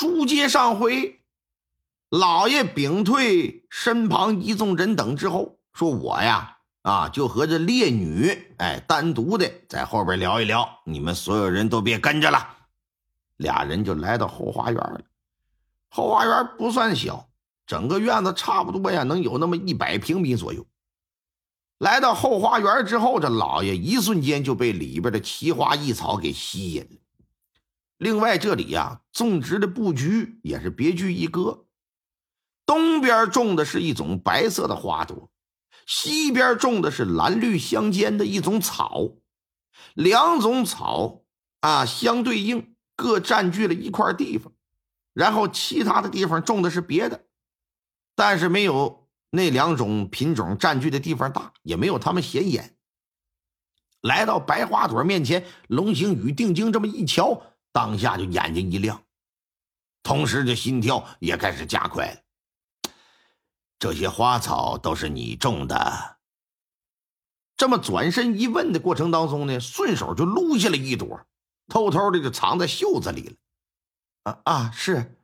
书接上回，老爷屏退身旁一众人等之后，说：“我呀，啊，就和这烈女，哎，单独的在后边聊一聊。你们所有人都别跟着了。”俩人就来到后花园了。后花园不算小，整个院子差不多呀，能有那么一百平米左右。来到后花园之后，这老爷一瞬间就被里边的奇花异草给吸引了。另外，这里呀种植的布局也是别具一格。东边种的是一种白色的花朵，西边种的是蓝绿相间的一种草，两种草啊相对应，各占据了一块地方。然后其他的地方种的是别的，但是没有那两种品种占据的地方大，也没有它们显眼。来到白花朵面前，龙行宇定睛这么一瞧，当下就眼睛一亮，同时这心跳也开始加快了。这些花草都是你种的？这么转身一问的过程当中呢，顺手就撸下了一朵，偷偷的就藏在袖子里了。啊啊，是，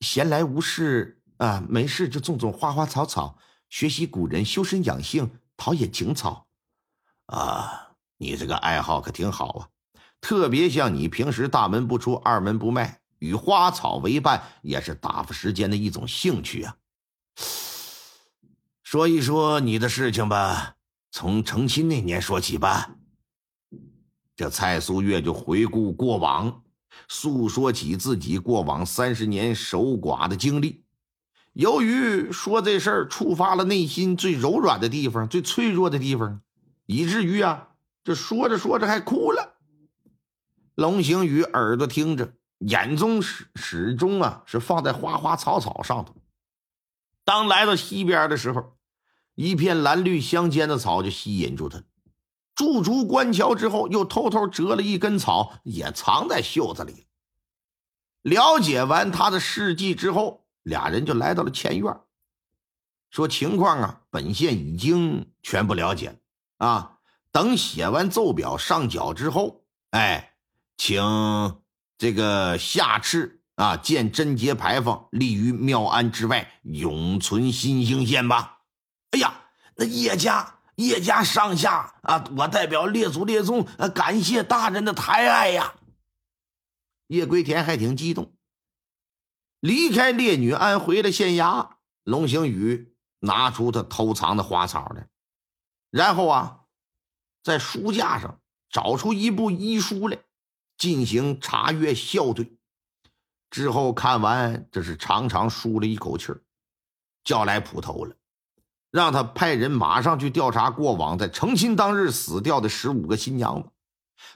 闲来无事啊，没事就种种花花草草，学习古人，修身养性，陶冶情操。啊，你这个爱好可挺好啊，特别像你平时大门不出二门不迈，与花草为伴，也是打发时间的一种兴趣啊。说一说你的事情吧，从成亲那年说起吧。这蔡苏月就回顾过往。诉说起自己过往三十年守寡的经历，由于说这事儿触发了内心最柔软的地方、最脆弱的地方，以至于啊，这说着说着还哭了。龙行宇耳朵听着，眼中始始终啊是放在花花草草上头。当来到西边的时候，一片蓝绿相间的草就吸引住他。驻足观瞧之后，又偷偷折了一根草，也藏在袖子里。了解完他的事迹之后，俩人就来到了前院，说情况啊，本县已经全部了解了啊。等写完奏表上缴之后，哎，请这个下敕啊，建贞节牌坊，立于庙庵之外，永存新兴县吧。哎呀，那叶家。叶家上下啊，我代表列祖列宗，感谢大人的抬爱呀。叶归田还挺激动。离开烈女庵，回了县衙，龙行宇拿出他偷藏的花草来，然后啊，在书架上找出一部医书来，进行查阅校对。之后看完，这是长长舒了一口气儿，叫来捕头了。让他派人马上去调查过往在成亲当日死掉的十五个新娘子，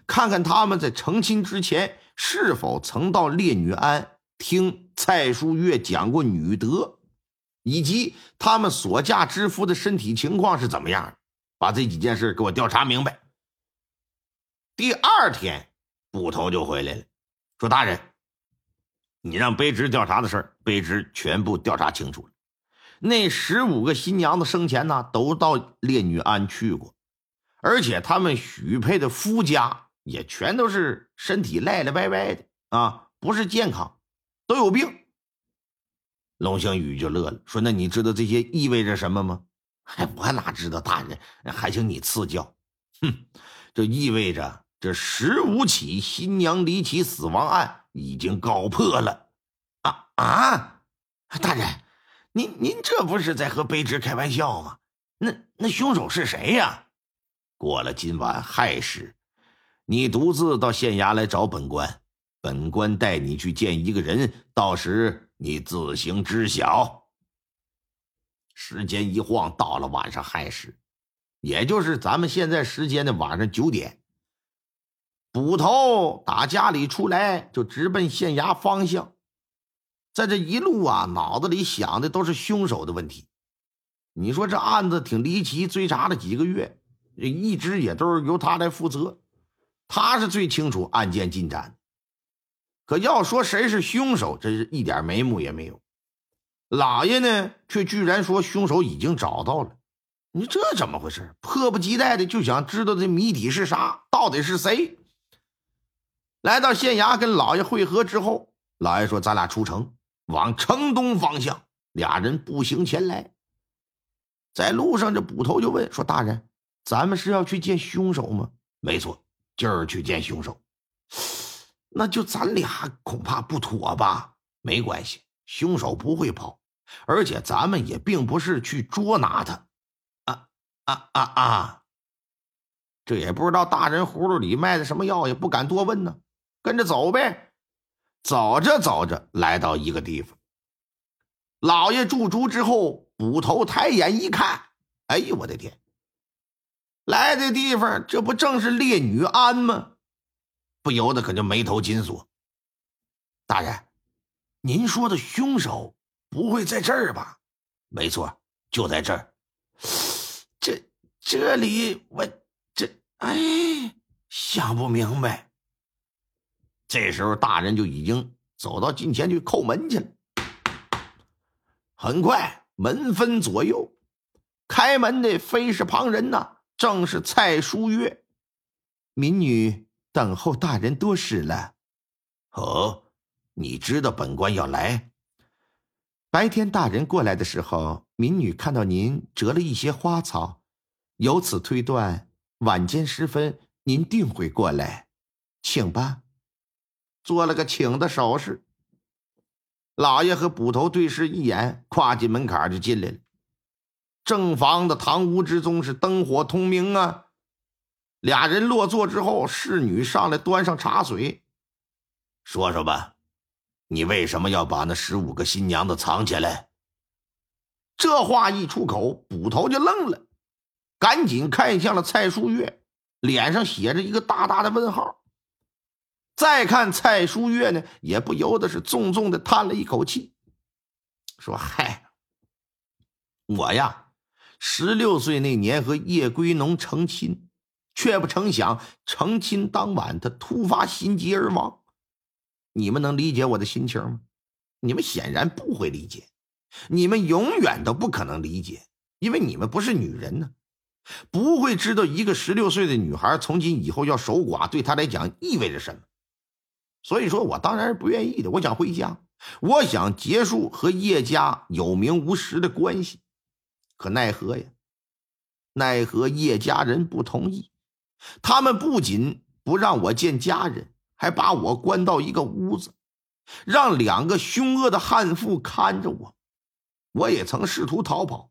看看他们在成亲之前是否曾到烈女庵听蔡淑月讲过女德，以及他们所嫁之夫的身体情况是怎么样把这几件事给我调查明白。第二天，捕头就回来了，说：“大人，你让卑职调查的事儿，卑职全部调查清楚了。”那十五个新娘子生前呢，都到烈女庵去过，而且他们许配的夫家也全都是身体赖赖歪歪的啊，不是健康，都有病。龙星宇就乐了，说：“那你知道这些意味着什么吗？”“哎，我哪知道，大人，还请你赐教。”“哼，这意味着这十五起新娘离奇死亡案已经告破了。”“啊啊，大人。”您您这不是在和卑职开玩笑吗？那那凶手是谁呀？过了今晚亥时，你独自到县衙来找本官，本官带你去见一个人，到时你自行知晓。时间一晃到了晚上亥时，也就是咱们现在时间的晚上九点。捕头打家里出来，就直奔县衙方向。在这一路啊，脑子里想的都是凶手的问题。你说这案子挺离奇，追查了几个月，一直也都是由他来负责，他是最清楚案件进展。可要说谁是凶手，真是一点眉目也没有。老爷呢，却居然说凶手已经找到了。你这怎么回事？迫不及待的就想知道这谜底是啥，到底是谁？来到县衙跟老爷会合之后。老爷说：“咱俩出城，往城东方向。”俩人步行前来，在路上，这捕头就问说：“大人，咱们是要去见凶手吗？”“没错，就是去见凶手。”“那就咱俩恐怕不妥吧？”“没关系，凶手不会跑，而且咱们也并不是去捉拿他。”“啊啊啊啊！”这也不知道大人葫芦里卖的什么药，也不敢多问呢。跟着走呗。走着走着，来到一个地方。老爷驻足之后，捕头抬眼一看，哎呦，我的天！来的地方，这不正是烈女庵吗？不由得可就眉头紧锁。大人，您说的凶手不会在这儿吧？没错，就在这儿。这这里，我这哎，想不明白。这时候，大人就已经走到近前去叩门去了。很快，门分左右，开门的非是旁人呐，正是蔡淑月。民女等候大人多时了。哦，你知道本官要来？白天大人过来的时候，民女看到您折了一些花草，由此推断，晚间时分您定会过来，请吧。做了个请的手势，老爷和捕头对视一眼，跨进门槛就进来了。正房的堂屋之中是灯火通明啊。俩人落座之后，侍女上来端上茶水，说说吧，你为什么要把那十五个新娘子藏起来？这话一出口，捕头就愣了，赶紧看向了蔡淑月，脸上写着一个大大的问号。再看蔡淑月呢，也不由得是重重的叹了一口气，说：“嗨，我呀，十六岁那年和叶归农成亲，却不成想成亲当晚他突发心疾而亡。你们能理解我的心情吗？你们显然不会理解，你们永远都不可能理解，因为你们不是女人呢，不会知道一个十六岁的女孩从今以后要守寡，对她来讲意味着什么。”所以说，我当然是不愿意的。我想回家，我想结束和叶家有名无实的关系，可奈何呀？奈何叶家人不同意。他们不仅不让我见家人，还把我关到一个屋子，让两个凶恶的悍妇看着我。我也曾试图逃跑，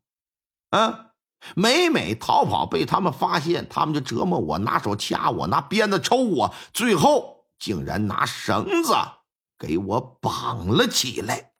啊，每每逃跑被他们发现，他们就折磨我，拿手掐我，拿鞭子抽我，最后。竟然拿绳子给我绑了起来。